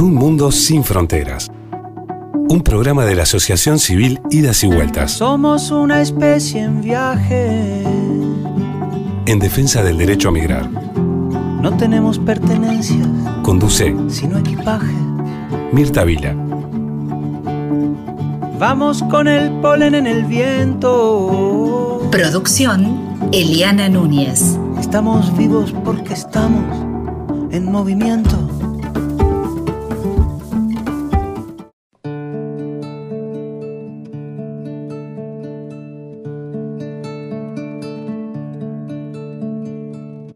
Por un mundo sin fronteras. Un programa de la Asociación Civil Idas y Vueltas. Somos una especie en viaje. En defensa del derecho a migrar. No tenemos pertenencias. Conduce. Sino equipaje. Mirta Vila. Vamos con el polen en el viento. Producción Eliana Núñez. Estamos vivos porque estamos en movimiento.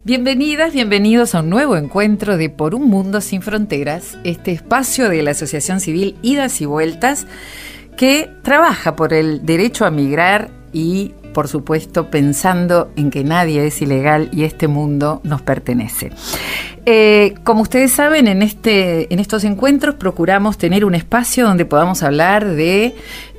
Bienvenidas, bienvenidos a un nuevo encuentro de Por un Mundo Sin Fronteras, este espacio de la Asociación Civil Idas y Vueltas que trabaja por el derecho a migrar y, por supuesto, pensando en que nadie es ilegal y este mundo nos pertenece. Eh, como ustedes saben, en, este, en estos encuentros procuramos tener un espacio donde podamos hablar de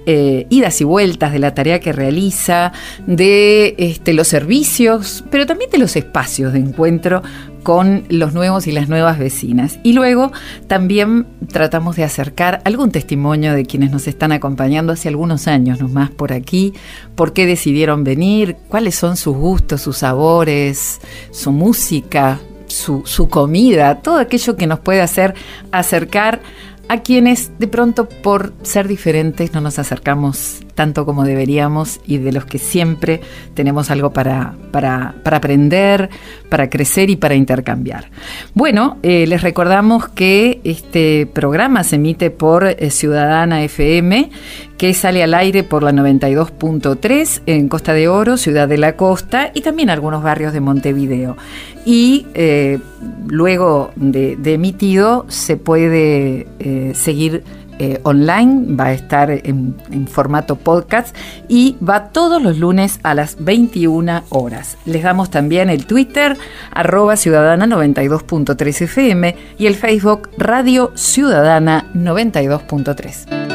eh, idas y vueltas de la tarea que realiza, de este, los servicios, pero también de los espacios de encuentro con los nuevos y las nuevas vecinas. Y luego también tratamos de acercar algún testimonio de quienes nos están acompañando hace algunos años nomás por aquí, por qué decidieron venir, cuáles son sus gustos, sus sabores, su música, su, su comida, todo aquello que nos puede hacer acercar a quienes de pronto por ser diferentes no nos acercamos tanto como deberíamos y de los que siempre tenemos algo para, para, aprender, para crecer y para intercambiar. Bueno, eh, les recordamos que este programa se emite por eh, Ciudadana FM, que sale al aire por la 92.3 en Costa de Oro, Ciudad de la Costa y también algunos barrios de Montevideo. Y eh, luego de, emitido se puede seguir eh, online, va a estar en, formato podcast y va todos los lunes a las 21 horas. Les damos también el Twitter, arroba ciudadana 92.3 FM y el Facebook Radio Ciudadana 92.3.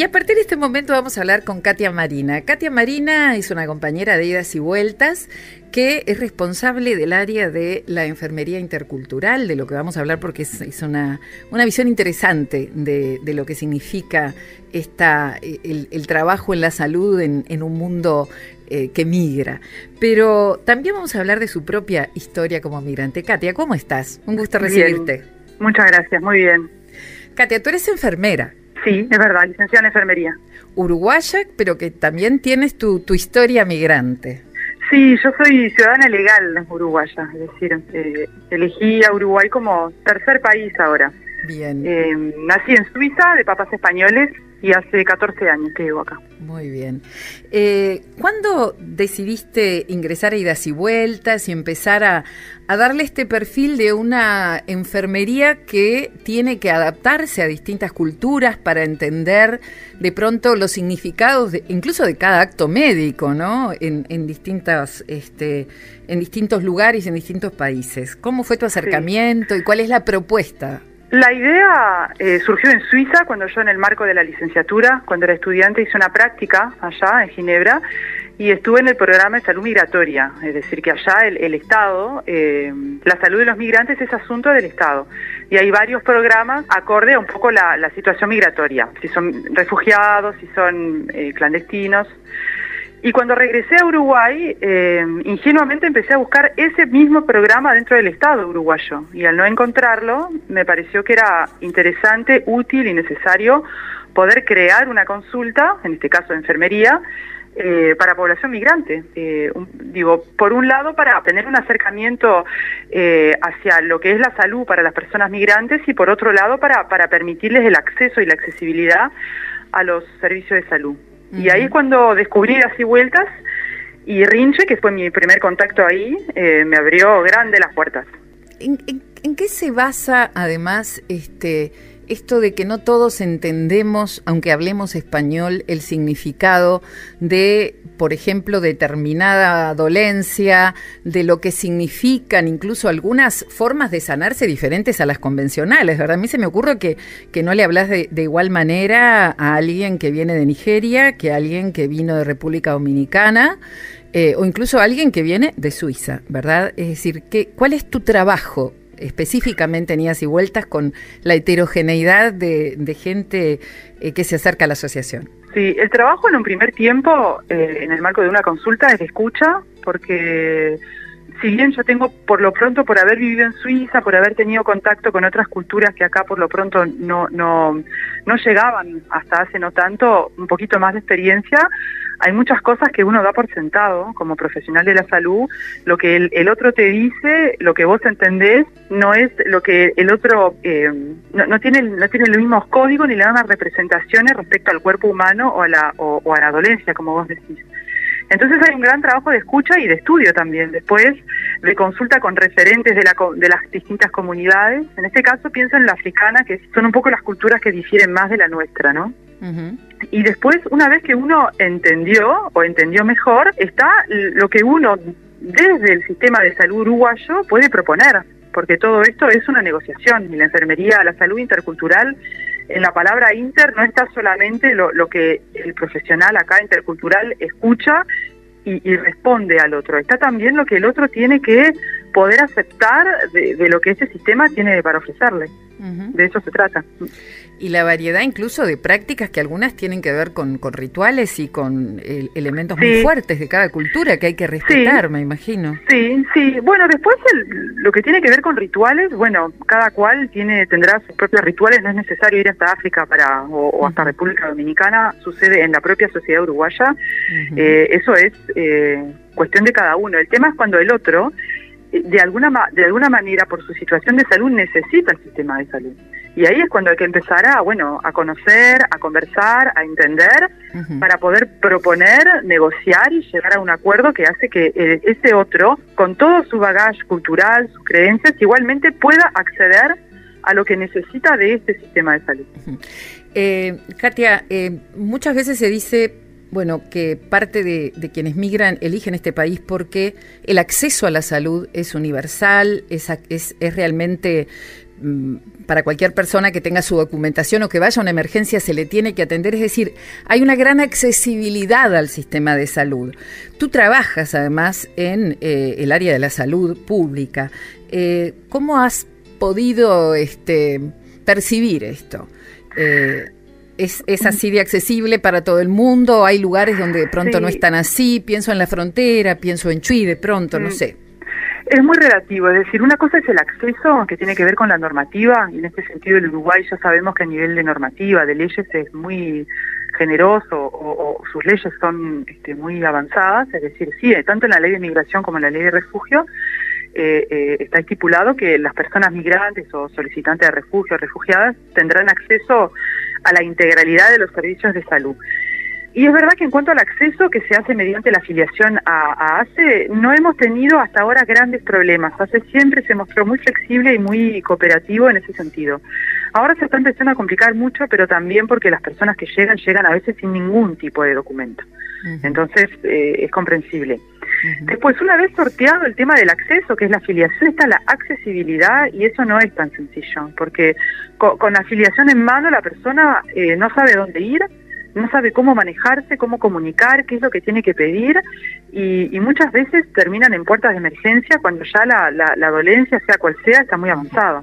Y a partir de este momento vamos a hablar con Katia Marina. Katia Marina es una compañera de idas y vueltas que es responsable del área de la enfermería intercultural, de lo que vamos a hablar porque es, una, visión interesante de, lo que significa esta, el, trabajo en la salud en, un mundo eh, que migra. Pero también vamos a hablar de su propia historia como migrante. Katia, ¿cómo estás? Un gusto recibirte. Muchas gracias, muy bien. Katia, tú eres enfermera. Sí, es verdad, licenciada en enfermería. Uruguaya, pero que también tienes tu, tu historia migrante. Sí, yo soy ciudadana legal uruguaya, es decir, eh, elegí a Uruguay como tercer país ahora. Bien. Eh, nací en Suiza, de papás españoles, y hace 14 años que vivo acá. Muy bien. Eh, ¿Cuándo decidiste ingresar a idas y vueltas y empezar a, darle este perfil de una enfermería que tiene que adaptarse a distintas culturas para entender de pronto los significados, incluso de cada acto médico, ¿no? En, en, distintas, este, en distintos lugares, en distintos países. ¿Cómo fue tu acercamiento y cuál es la propuesta la idea eh, surgió en Suiza cuando yo en el marco de la licenciatura, cuando era estudiante, hice una práctica allá en Ginebra y estuve en el programa de salud migratoria, es decir, que allá el, Estado, eh, la salud de los migrantes es asunto del Estado. Y hay varios programas acorde a un poco la, la situación migratoria, si son refugiados, si son eh, clandestinos. Y cuando regresé a Uruguay, eh, ingenuamente empecé a buscar ese mismo programa dentro del Estado uruguayo. Y al no encontrarlo, me pareció que era interesante, útil y necesario poder crear una consulta, en este caso de enfermería, eh, para población migrante. Eh, digo, por un lado, para tener un acercamiento hacia lo que es la salud para las personas migrantes y por otro lado, para, para permitirles el acceso y la accesibilidad a los servicios de salud. Y ahí es cuando descubrí así vueltas y Rinche, que fue mi primer contacto ahí, eh, me abrió grande las puertas. ¿En, en qué se basa además este esto de que no todos entendemos, aunque hablemos español, el significado de, por ejemplo, determinada dolencia, de lo que significan incluso algunas formas de sanarse diferentes a las convencionales, ¿verdad? A mí se me ocurre que, que no le hablas de, igual manera a alguien que viene de Nigeria que a alguien que vino de República Dominicana. Eh, o incluso a alguien que viene de Suiza, ¿verdad? Es decir, ¿qué, ¿cuál es tu trabajo específicamente en idas y vueltas con la heterogeneidad de, gente eh, que se acerca a la asociación. Sí, el trabajo en un primer tiempo, eh, en el marco de una consulta, es de escucha, porque si bien yo tengo por lo pronto, por haber vivido en Suiza, por haber tenido contacto con otras culturas que acá por lo pronto no, no, no llegaban hasta hace no tanto, un poquito más de experiencia, hay muchas cosas que uno da por sentado como profesional de la salud. Lo que el, otro te dice, lo que vos entendés, no es lo que el otro eh, no, tiene no tiene los mismos códigos ni le dan las representaciones respecto al cuerpo humano o a la, o a la dolencia, como vos decís. Entonces hay un gran trabajo de escucha y de estudio también, después de consulta con referentes de, la, de las distintas comunidades. En este caso pienso en la africana, que son un poco las culturas que difieren más de la nuestra, ¿no? Y después, una vez que uno entendió o entendió mejor, está lo que uno desde el sistema de salud uruguayo puede proponer, porque todo esto es una negociación y la enfermería, la salud intercultural en la palabra inter no está solamente lo, que el profesional acá intercultural escucha y, responde al otro, está también lo que el otro tiene que poder aceptar de lo que ese sistema tiene para ofrecerle. De eso se trata. Y la variedad incluso de prácticas que algunas tienen que ver con, rituales y con elementos muy fuertes de cada cultura que hay que respetar, me imagino. Sí, sí. Bueno, después lo que tiene que ver con rituales, bueno, cada cual tiene tendrá sus propios rituales, no es necesario ir hasta África para o, hasta República Dominicana, sucede en la propia sociedad uruguaya. Eh, eso es eh, cuestión de cada uno. El tema es cuando el otro de alguna, de alguna manera, por su situación de salud, necesita el sistema de salud. Y ahí es cuando hay que empezar a, bueno, a conocer, a conversar, a entender, para poder proponer, negociar y llegar a un acuerdo que hace que eh, ese otro, con todo su bagaje cultural, sus creencias, igualmente pueda acceder a lo que necesita de este sistema de salud. eh, Katia, eh, muchas veces se dice bueno, que parte de, quienes migran eligen este país porque el acceso a la salud es universal, es, es, realmente mm, para cualquier persona que tenga su documentación o que vaya a una emergencia se le tiene que atender. Es decir, hay una gran accesibilidad al sistema de salud. Tú trabajas además en eh, el área de la salud pública. Eh, ¿Cómo has podido este, percibir esto? Eh, es, así de accesible para todo el mundo, hay lugares donde de pronto no están así, pienso en la frontera, pienso en Chuy de pronto, no mm. sé. Es muy relativo, es decir, una cosa es el acceso que tiene que ver con la normativa, y en este sentido el Uruguay ya sabemos que a nivel de normativa, de leyes, es muy generoso o, sus leyes son este, muy avanzadas, es decir, sí, tanto en la ley de migración como en la ley de refugio, eh, eh, está estipulado que las personas migrantes o solicitantes de refugio, refugiadas, tendrán acceso a la integralidad de los servicios de salud. Y es verdad que en cuanto al acceso que se hace mediante la afiliación a, ACE, no hemos tenido hasta ahora grandes problemas. ACE siempre se mostró muy flexible y muy cooperativo en ese sentido. Ahora se está empezando a complicar mucho, pero también porque las personas que llegan llegan a veces sin ningún tipo de documento. Entonces eh, es comprensible. Después, una vez sorteado el tema del acceso, que es la afiliación, está la accesibilidad y eso no es tan sencillo, porque con, la afiliación en mano la persona eh, no sabe dónde ir, no sabe cómo manejarse, cómo comunicar, qué es lo que tiene que pedir y, muchas veces terminan en puertas de emergencia cuando ya la, la, dolencia, sea cual sea, está muy avanzada.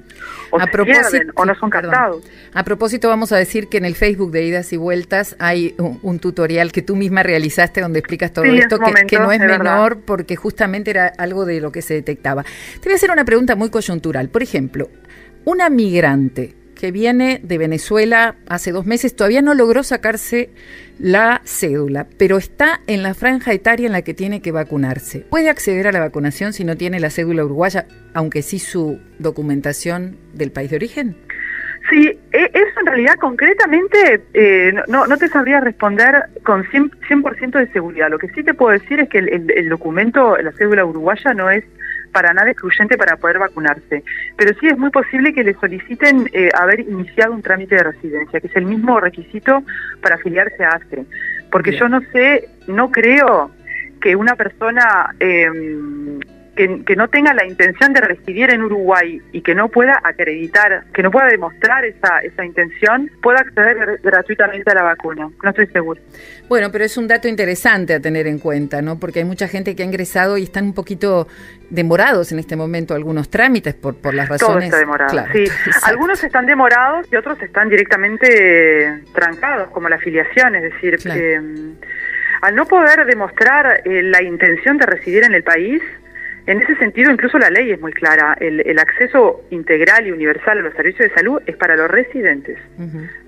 O se pierden o no son captados. A propósito, vamos a decir que en el Facebook de Idas y Vueltas hay un, tutorial que tú misma realizaste donde explicas todo esto, que, no es menor porque justamente era algo de lo que se detectaba. Te voy a hacer una pregunta muy coyuntural. Por ejemplo, una migrante que viene de Venezuela hace dos meses, todavía no logró sacarse la cédula, pero está en la franja etaria en la que tiene que vacunarse. ¿Puede acceder a la vacunación si no tiene la cédula uruguaya, aunque sí su documentación del país de origen? Sí, e, eso en realidad concretamente eh, no, no te sabría responder con 100%, de seguridad. Lo que sí te puedo decir es que el documento, la cédula uruguaya no es para nada excluyente para poder vacunarse. Pero sí es muy posible que le soliciten eh, haber iniciado un trámite de residencia, que es el mismo requisito para afiliarse a ASTRE. Porque yo no sé, no creo que una persona em, que, no tenga la intención de residir en Uruguay y que no pueda acreditar, que no pueda demostrar esa, esa intención, pueda acceder gratuitamente a la vacuna. No estoy seguro. Bueno, pero es un dato interesante a tener en cuenta, ¿no? Porque hay mucha gente que ha ingresado y están un poquito demorados en este momento algunos trámites por, por las razones. Todo está demorado, sí. Algunos están demorados y otros están directamente trancados, como la afiliación, es decir, que, mm, al no poder demostrar eh, la intención de residir en el país, en ese sentido, incluso la ley es muy clara. El, acceso integral y universal a los servicios de salud es para los residentes,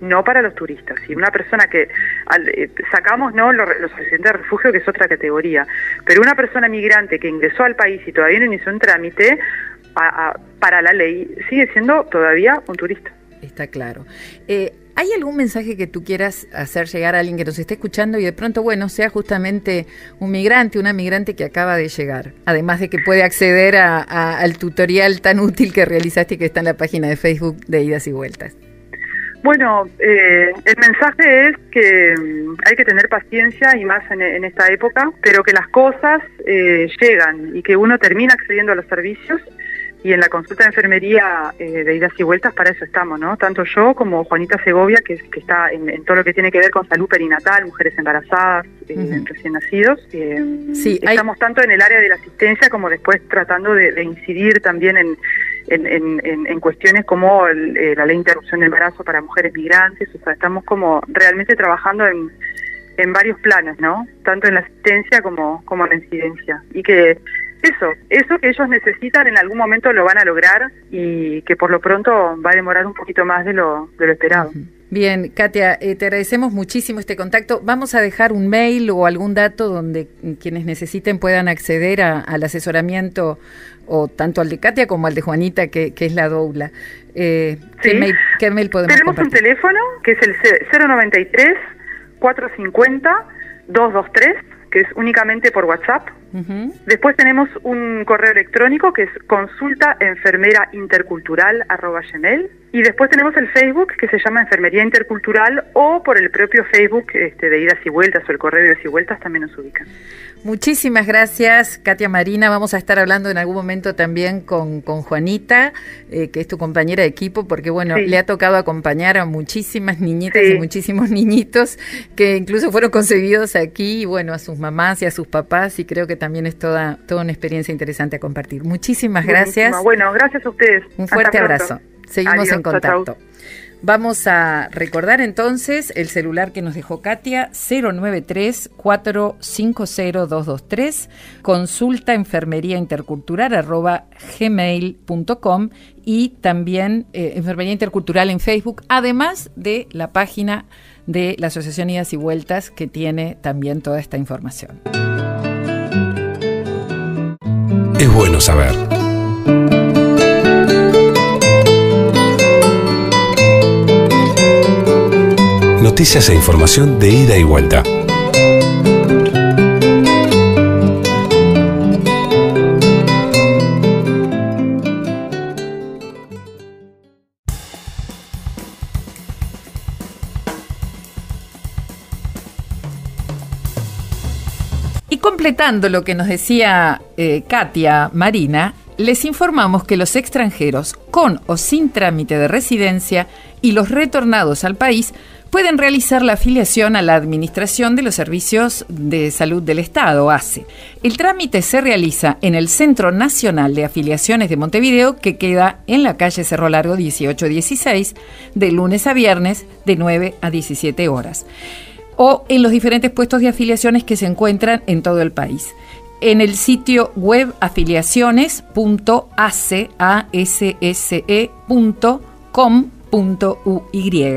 no para los turistas. Y una persona que eh, sacamos no los, residentes de refugio, que es otra categoría, pero una persona migrante que ingresó al país y todavía no inició un trámite, para la ley sigue siendo todavía un turista. Está claro. Eh, ¿Hay algún mensaje que tú quieras hacer llegar a alguien que nos esté escuchando y de pronto, bueno, sea justamente un migrante, una migrante que acaba de llegar? Además de que puede acceder al tutorial tan útil que realizaste y que está en la página de Facebook de Idas y Vueltas. Bueno, eh, el mensaje es que mm, hay que tener paciencia y más en, esta época, pero que las cosas eh, llegan y que uno termina accediendo a los servicios y en la consulta de enfermería eh, de idas y vueltas para eso estamos, ¿no? Tanto yo como Juanita Segovia, que, que está en, todo lo que tiene que ver con salud perinatal, mujeres embarazadas, eh, recién nacidos. Eh, sí, estamos tanto en el área de la asistencia como después tratando de, incidir también en, en, cuestiones como la ley de interrupción de embarazo para mujeres migrantes. O sea, estamos como realmente trabajando en, en varios planos, ¿no? Tanto en la asistencia como, como en la incidencia. Y que eso, eso que ellos necesitan en algún momento lo van a lograr y que por lo pronto va a demorar un poquito más de lo, de lo esperado. Bien, Katia, eh, te agradecemos muchísimo este contacto. Vamos a dejar un mail o algún dato donde quienes necesiten puedan acceder al asesoramiento o tanto al de Katia como al de Juanita, que, es la doula. Eh, ¿qué, mail, ¿qué, mail, podemos Tenemos un teléfono que es el 093 450 223 que es únicamente por WhatsApp. Después tenemos un correo electrónico que es consulta enfermera intercultural y después tenemos el Facebook que se llama Enfermería Intercultural o por el propio Facebook este, de idas y vueltas o el correo de idas y vueltas también nos ubican. Muchísimas gracias, Katia Marina. Vamos a estar hablando en algún momento también con, con Juanita, eh, que es tu compañera de equipo, porque bueno, le ha tocado acompañar a muchísimas niñitas y muchísimos niñitos que incluso fueron concebidos aquí, y bueno, a sus mamás y a sus papás, y creo que también es toda, toda una experiencia interesante a compartir. Muchísimas gracias. Bueno, gracias a ustedes. Un fuerte abrazo. Seguimos en contacto. Vamos a recordar entonces el celular que nos dejó Katia, 093-450-223, consulta enfermería intercultural arroba gmail.com y también eh, enfermería intercultural en Facebook, además de la página de la Asociación Idas y Vueltas que tiene también toda esta información. Es bueno saber. noticias e información de ida y vuelta. Lo que nos decía eh, Katia Marina, les informamos que los extranjeros con o sin trámite de residencia y los retornados al país pueden realizar la afiliación a la Administración de los Servicios de Salud del Estado, ACE. El trámite se realiza en el Centro Nacional de Afiliaciones de Montevideo, que queda en la calle Cerro Largo 1816, de lunes a viernes, de 9 a 17 horas, o en los diferentes puestos de afiliaciones que se encuentran en todo el país en el sitio web afiliaciones.acasse.com .uy,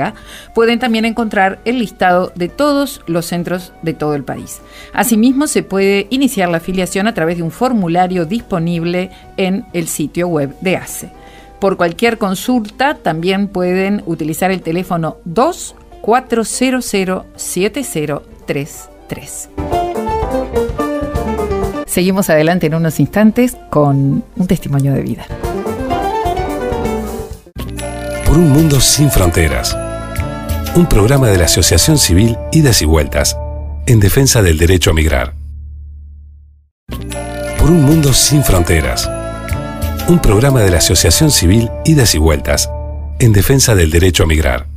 pueden también encontrar el listado de todos los centros de todo el país. Asimismo, se puede iniciar la afiliación a través de un formulario disponible en el sitio web de ACE. Por cualquier consulta, también pueden utilizar el teléfono 24007033. Seguimos adelante en unos instantes con un testimonio de vida por un mundo sin fronteras. Un programa de la Asociación Civil Idas y Vueltas, en defensa del derecho a migrar. por un mundo sin fronteras. Un programa de la Asociación Civil Idas y Vueltas en defensa del derecho a migrar.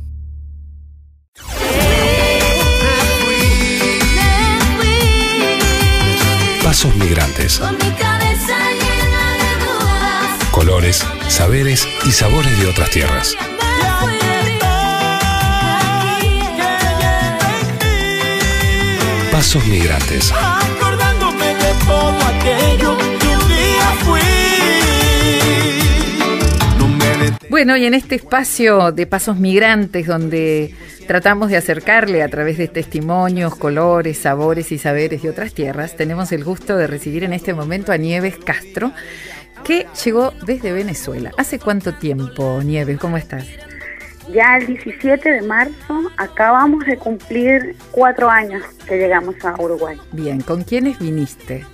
Pasos migrantes. Colores, saberes y sabores de otras tierras. Pasos migrantes. Acordándome de todo aquello Bueno, y en este espacio de Pasos Migrantes, donde tratamos de acercarle a través de testimonios, colores, sabores y saberes de otras tierras, tenemos el gusto de recibir en este momento a Nieves Castro, que llegó desde Venezuela. ¿Hace cuánto tiempo, Nieves? ¿Cómo estás? Ya el 17 de marzo acabamos de cumplir cuatro años que llegamos a Uruguay. Bien, ¿con quiénes viniste?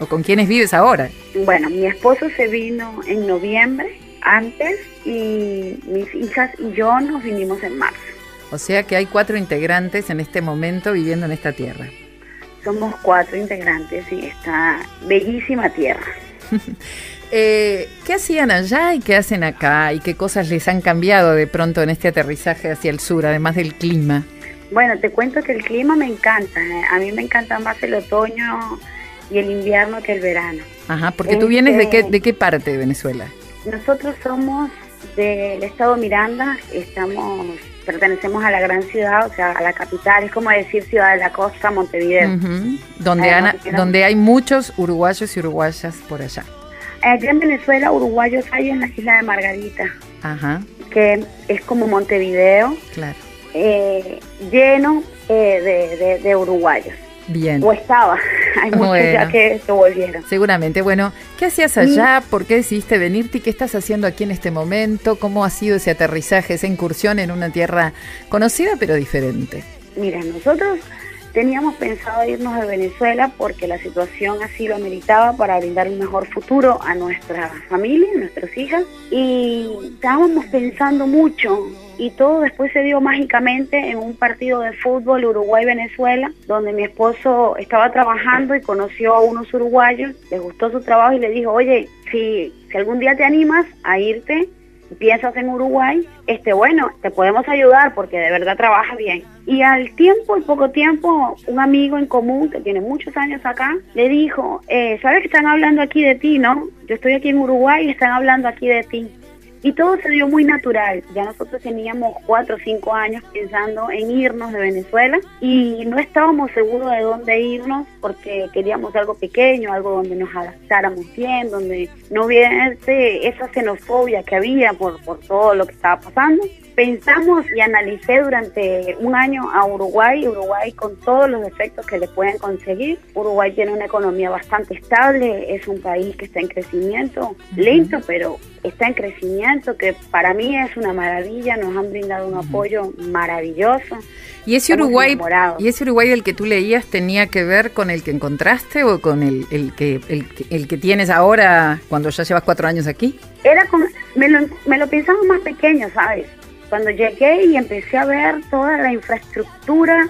¿O con quiénes vives ahora? Bueno, mi esposo se vino en noviembre antes y mis hijas y yo nos vinimos en marzo. O sea que hay cuatro integrantes en este momento viviendo en esta tierra. Somos cuatro integrantes y esta bellísima tierra. Eh, ¿Qué hacían allá y qué hacen acá? ¿Y qué cosas les han cambiado de pronto en este aterrizaje hacia el sur, además del clima? Bueno, te cuento que el clima me encanta. eh. A mí me encanta más el otoño y el invierno que el verano. Ajá, porque tú vienes de qué, Este- de qué parte de Venezuela? Nosotros somos del estado Miranda, estamos pertenecemos a la gran ciudad, o sea, a la capital, es como decir ciudad de la costa, Montevideo. Donde, era- donde hay muchos uruguayos y uruguayas por allá. Allá en Venezuela, uruguayos hay en la isla de Margarita, Ajá, que es como Montevideo, claro. eh, lleno eh, de, de- de uruguayos. Bien. O estaba, hay muchos Bueno. ya que se volvieron. Seguramente. Bueno, ¿qué hacías allá? ¿Por qué decidiste venirte? ¿Y qué estás haciendo aquí en este momento? ¿Cómo ha sido ese aterrizaje, esa incursión en una tierra conocida pero diferente? Mira, nosotros teníamos pensado irnos de Venezuela porque la situación así lo ameritaba para brindar un mejor futuro a nuestra familia, a nuestras hijas. Y estábamos pensando mucho y todo después se dio mágicamente en un partido de fútbol Uruguay-Venezuela, donde mi esposo estaba trabajando y conoció a unos uruguayos, les gustó su trabajo y le dijo, oye, si, si algún día te animas a irte, piensas en Uruguay, este bueno, te podemos ayudar porque de verdad trabaja bien. Y al tiempo, al poco tiempo, un amigo en común que tiene muchos años acá, le dijo, eh, ¿sabes que están hablando aquí de ti, no? Yo estoy aquí en Uruguay y están hablando aquí de ti. Y todo se dio muy natural. Ya nosotros teníamos cuatro o cinco años pensando en irnos de Venezuela y no estábamos seguros de dónde irnos porque queríamos algo pequeño, algo donde nos adaptáramos bien, donde no hubiese esa xenofobia que había por, por todo lo que estaba pasando. Pensamos y analicé durante un año a Uruguay, Uruguay con todos los defectos que le pueden conseguir. Uruguay tiene una economía bastante estable, es un país que está en crecimiento, lento, pero está en crecimiento, que para mí es una maravilla, nos han brindado un apoyo maravilloso. ¿Y ese Estamos Uruguay enamorados. y ese Uruguay del que tú leías tenía que ver con el que encontraste o con el, el que el, el que tienes ahora cuando ya llevas cuatro años aquí? Era como, me lo, me lo pensaba más pequeño, ¿sabes? Cuando llegué y empecé a ver toda la infraestructura,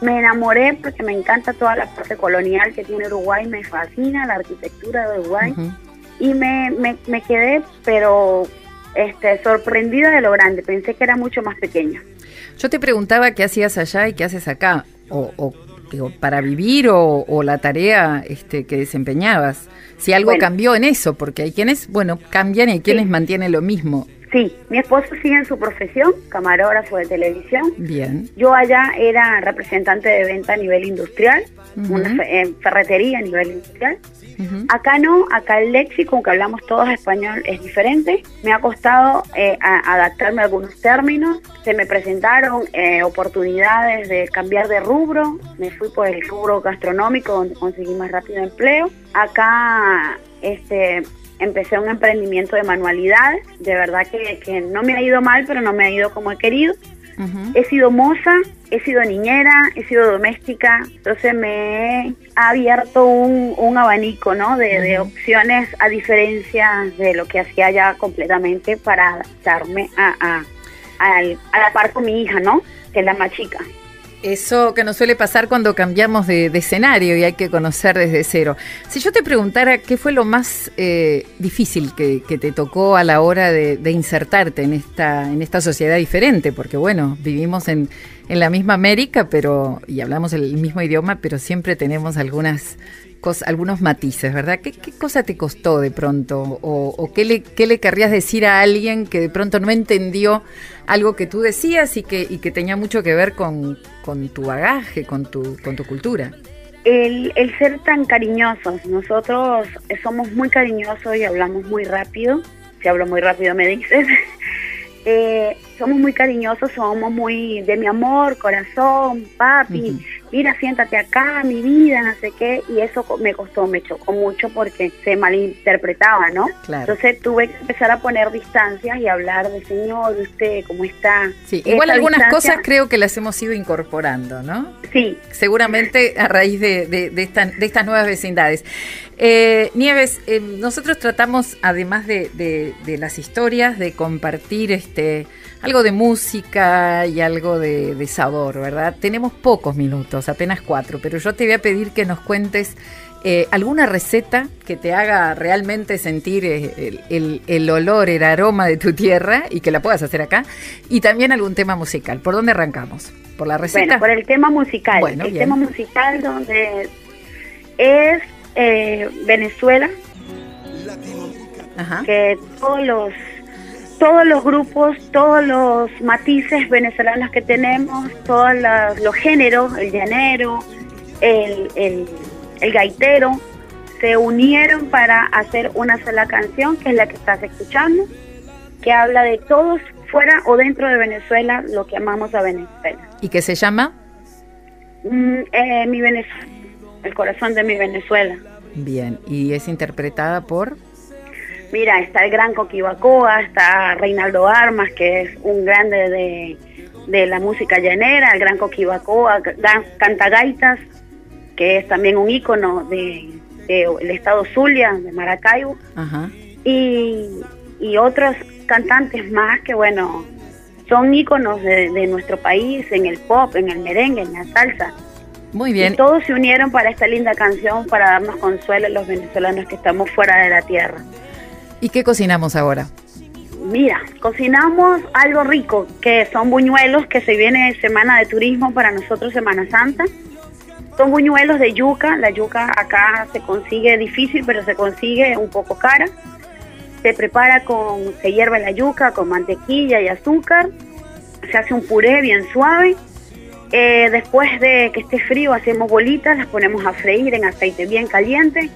me enamoré porque me encanta toda la parte colonial que tiene Uruguay, me fascina la arquitectura de Uruguay y me, me, me quedé, pero este, sorprendida de lo grande, pensé que era mucho más pequeño. Yo te preguntaba qué hacías allá y qué haces acá, o, o, digo, para vivir o, o la tarea este, que desempeñabas. Si algo Bueno. cambió en eso, porque hay quienes, bueno, cambian y hay quienes mantienen lo mismo. Sí, mi esposo sigue en su profesión, camarógrafo de televisión, Bien. Yo allá era representante de venta a nivel industrial, Ujú. una eh, ferretería a nivel industrial. Acá no, acá el léxico, aunque hablamos todos español, es diferente. Me ha costado eh, a- adaptarme a algunos términos. Se me presentaron eh, oportunidades de cambiar de rubro. Me fui por el rubro gastronómico, donde conseguí más rápido empleo. Acá este, empecé un emprendimiento de manualidades. De verdad que, que no me ha ido mal, pero no me ha ido como he querido. He sido moza, he sido niñera, he sido doméstica, entonces me he abierto un, un abanico ¿no? de, de opciones a diferencia de lo que hacía ya completamente para adaptarme a, a, al- a la par con mi hija, ¿no? que es la más chica. Eso que nos suele pasar cuando cambiamos de, escenario y hay que conocer desde cero. Si yo te preguntara qué fue lo más eh, difícil que, te tocó a la hora de, insertarte en esta, en esta sociedad diferente, porque bueno, vivimos en, en la misma América, pero y hablamos el mismo idioma, pero siempre tenemos algunas algunos matices, ¿verdad? ¿Qué, cosa te costó de pronto? ¿O, qué, le, qué, le, querrías decir a alguien que de pronto no entendió algo que tú decías y que, y que tenía mucho que ver con, tu bagaje, con tu, con tu cultura? El, el ser tan cariñosos. Nosotros somos muy cariñosos y hablamos muy rápido. Si hablo muy rápido me dices. Eh, somos muy cariñosos, somos muy de mi amor, corazón, papi, mira, siéntate acá, mi vida, no sé qué, y eso me costó, me chocó mucho porque se malinterpretaba, ¿no? Entonces tuve que empezar a poner distancias y hablar de Señor, de usted, ¿cómo está? Sí, igual algunas cosas creo que las hemos ido incorporando, ¿no? Sí. Seguramente a raíz de, de, de, de estas nuevas vecindades. Eh, Nieves, eh, nosotros tratamos, además de, de, las historias, de compartir este algo de música y algo de, sabor, ¿verdad? Tenemos pocos minutos, apenas cuatro, pero yo te voy a pedir que nos cuentes eh, alguna receta que te haga realmente sentir el, el, olor, el aroma de tu tierra y que la puedas hacer acá, y también algún tema musical. ¿Por dónde arrancamos? ¿Por la receta? Bueno, por el tema musical. Bueno, el tema musical donde es eh, Venezuela, que todos los todos los grupos, todos los matices venezolanos que tenemos, todos los, géneros, el llanero, el, el, gaitero, se unieron para hacer una sola canción, que es la que estás escuchando, que habla de todos fuera o dentro de Venezuela, lo que amamos a Venezuela. ¿Y qué se llama? Mm, eh, mi Venezuela, el corazón de mi Venezuela. Bien, ¿y es interpretada por? Mira, está el gran Coquibacoa, está Reinaldo Armas, que es un grande de, la música llanera, el gran Coquibacoa, canta gaitas, que es también un ícono del de, el estado Zulia, de Maracaibo, Y, y otros cantantes más que, bueno, son íconos de, de nuestro país en el pop, en el merengue, en la salsa. Muy bien. Y todos se unieron para esta linda canción para darnos consuelo a los venezolanos que estamos fuera de la tierra. ¿Y qué cocinamos ahora? Mira, cocinamos algo rico, que son buñuelos, que se viene semana de turismo para nosotros, Semana Santa. Son buñuelos de yuca, la yuca acá se consigue difícil, pero se consigue un poco cara. Se prepara con, se hierve la yuca con mantequilla y azúcar, se hace un puré bien suave eh, después de que esté frío hacemos bolitas, las ponemos a freír en aceite bien caliente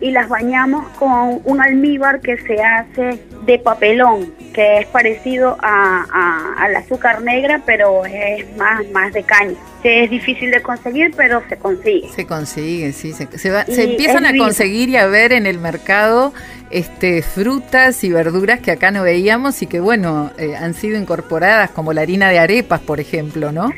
y las bañamos con un almíbar que se hace de papelón, que es parecido a, al azúcar negra, pero es más, más de caña. Que es difícil de conseguir, pero se consigue. Se consigue, sí. Se, se, empiezan a conseguir y a ver en el mercado este, frutas y verduras que acá no veíamos y que, bueno, eh, han sido incorporadas, como la harina de arepas, por ejemplo, ¿no?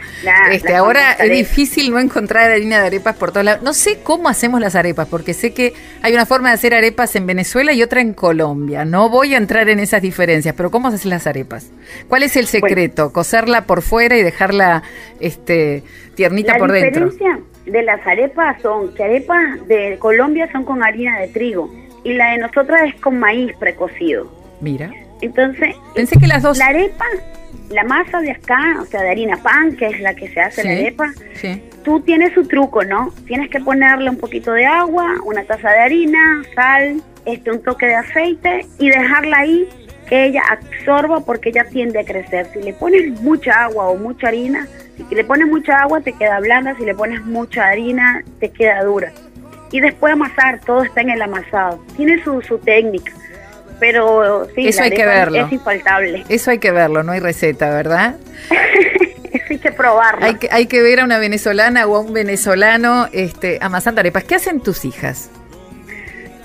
este, ahora es difícil no encontrar harina de arepas por todos lados. No sé cómo hacemos las arepas, porque sé que hay una forma de hacer arepas en Venezuela y otra en Colombia. No voy a entrar en esas diferencias, pero ¿cómo haces las arepas? ¿Cuál es el secreto? ¿Cocerla por fuera y dejarla este, tiernita por dentro? La diferencia de las arepas son que arepas de Colombia son con harina de trigo y la de nosotras es con maíz precocido. Mira. Entonces, pensé que las dos. La arepa, la masa de acá, o sea, de harina pan, que es la que se hace la arepa, sí. tú tienes su truco, ¿no? Tienes que ponerle un poquito de agua, una taza de harina, sal, este, un toque de aceite y dejarla ahí que ella absorba porque ella tiende a crecer. Si le pones mucha agua o mucha harina, si le pones mucha agua te queda blanda, si le pones mucha harina te queda dura y después amasar, todo está en el amasado. Tiene su, su técnica, pero sí, Eso hay que verlo. es infaltable. Eso hay que verlo, no hay receta, ¿verdad? Hay que probarlo. Hay que, hay que ver a una venezolana o a un venezolano este, amasando arepas. ¿Qué hacen tus hijas?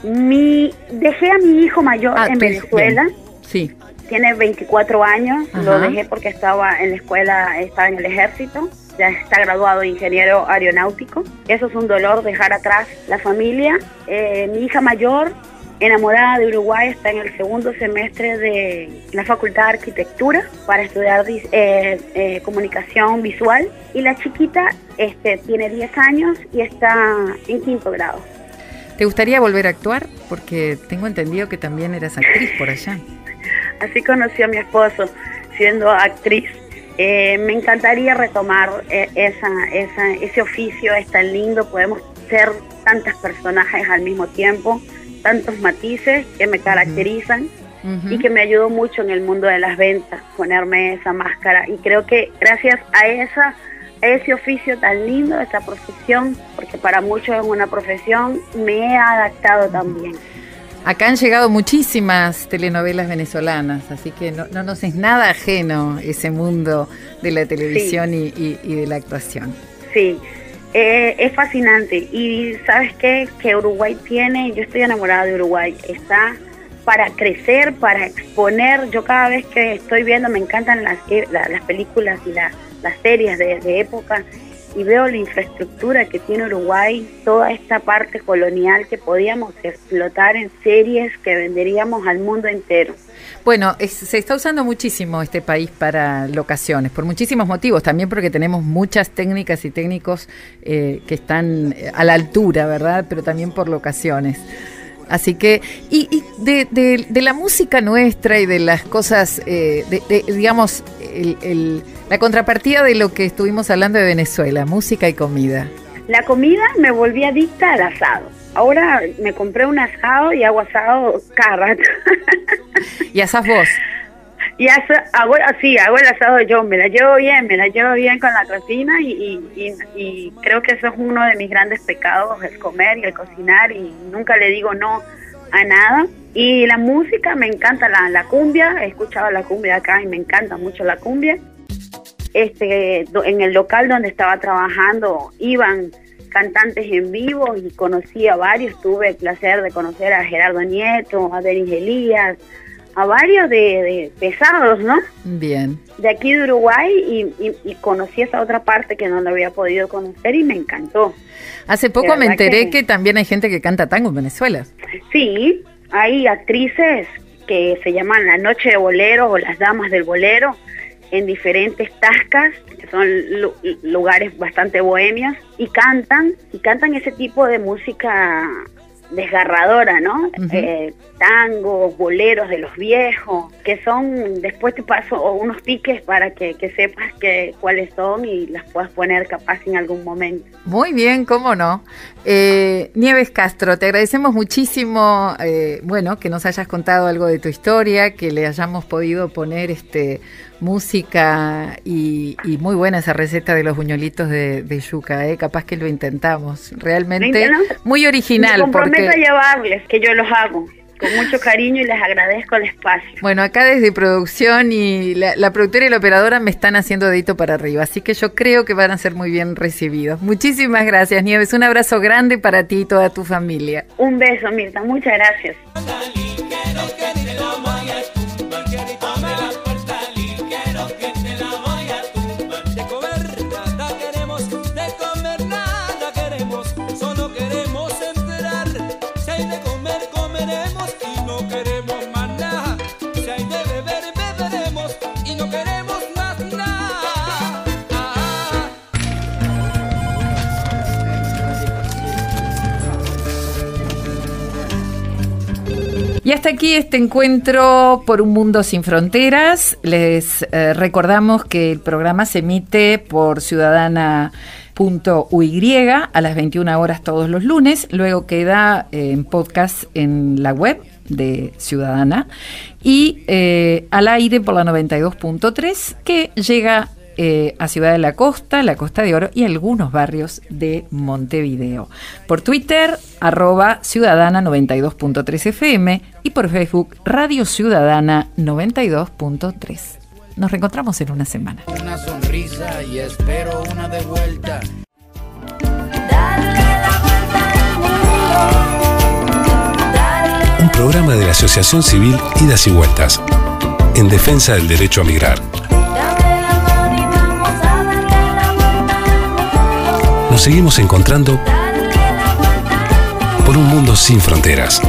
Mi, dejé a mi hijo mayor ah, en Venezuela. Sí. Tiene 24 años. Lo dejé porque estaba en la escuela, estaba en el ejército ya está graduado ingeniero aeronáutico. Eso es un dolor dejar atrás la familia. Eh, mi hija mayor enamorada de Uruguay, está en el segundo semestre de la Facultad de Arquitectura para estudiar eh, eh, comunicación visual y la chiquita este, tiene 10 años y está en quinto grado. ¿Te gustaría volver a actuar? Porque tengo entendido que también eras actriz por allá. Así conocí a mi esposo siendo actriz. Eh, me encantaría retomar esa, esa, ese oficio, es tan lindo, podemos ser tantos personajes al mismo tiempo tantos matices que me caracterizan y que me ayudó mucho en el mundo de las ventas, ponerme esa máscara. Y creo que gracias a esa ese oficio tan lindo, esa profesión, porque para muchos es una profesión, me he adaptado también. Acá han llegado muchísimas telenovelas venezolanas, así que no, no nos es nada ajeno ese mundo de la televisión y, y, de la actuación. Sí, eh, es fascinante. Y sabes qué, que Uruguay tiene, yo estoy enamorada de Uruguay, está para crecer, para exponer, yo cada vez que estoy viendo me encantan las, eh, las películas y las series de, de época y veo la infraestructura que tiene Uruguay, toda esta parte colonial que podíamos explotar en series que venderíamos al mundo entero. Bueno, se está usando muchísimo este país para locaciones, por muchísimos motivos, también porque tenemos muchas técnicas y técnicos eh, que están eh, a la altura, ¿verdad? Pero también por locaciones. Así que, y, de, la música nuestra y de las cosas, eh, de, digamos, la contrapartida de lo que estuvimos hablando de Venezuela, música y comida. La comida me volví adicta al asado. Ahora me compré un asado y hago asado cada ¿Y asas vos? Y hago, así, hago el asado yo, me la llevo bien, me la llevo bien con la cocina y, y, creo que eso es uno de mis grandes pecados, el comer y el cocinar y nunca le digo no a nada. Y la música, me encanta la, la cumbia, he escuchado la cumbia acá y me encanta mucho la cumbia. Este, en el local donde estaba trabajando iban cantantes en vivo y conocí a varios, tuve el placer de conocer a Gerardo Nieto, a Denis Elías, a varios de, pesados, ¿no? Bien. De aquí de Uruguay y, y, conocí esa otra parte que no lo había podido conocer y me encantó. Hace poco me enteré que... también hay gente que canta tango en Venezuela. Sí, hay actrices que se llaman La Noche de Bolero o Las Damas del Bolero en diferentes tascas, que son lugares bastante bohemios, y cantan, y cantan ese tipo de música desgarradora, ¿no? eh, tangos, boleros de los viejos, que son, después te paso unos piques para que, sepas que, cuáles son y las puedas poner capaz en algún momento. Muy bien, cómo no. Eh, Nieves Castro, te agradecemos muchísimo, eh, bueno, que nos hayas contado algo de tu historia, que le hayamos podido poner este música y, muy buena esa receta de los buñuelitos de, yuca, ¿eh? capaz que lo intentamos, realmente muy original. Me comprometo a llevarles, que yo los hago con mucho cariño y les agradezco el espacio. Bueno, acá desde producción y la, productora y la operadora me están haciendo dedito para arriba, así que yo creo que van a ser muy bien recibidos. Muchísimas gracias, Nieves. Un abrazo grande para ti y toda tu familia. Un beso, Mirta. Muchas gracias. Y hasta aquí este encuentro por un mundo sin fronteras. Les eh, recordamos que el programa se emite por ciudadana.uy a las 21 horas todos los lunes. Luego queda eh, en podcast en la web de Ciudadana y eh, al aire por la 92.3 que llega eh, a Ciudad de la Costa, la Costa de Oro y algunos barrios de Montevideo. Por Twitter, arroba ciudadana 92.3 FM y por Facebook, Radio Ciudadana 92.3. Nos reencontramos en una semana. Una sonrisa y espero una de vuelta. Un programa de la Asociación Civil Idas y Vueltas, en defensa del derecho a migrar. Seguimos encontrando por un mundo sin fronteras.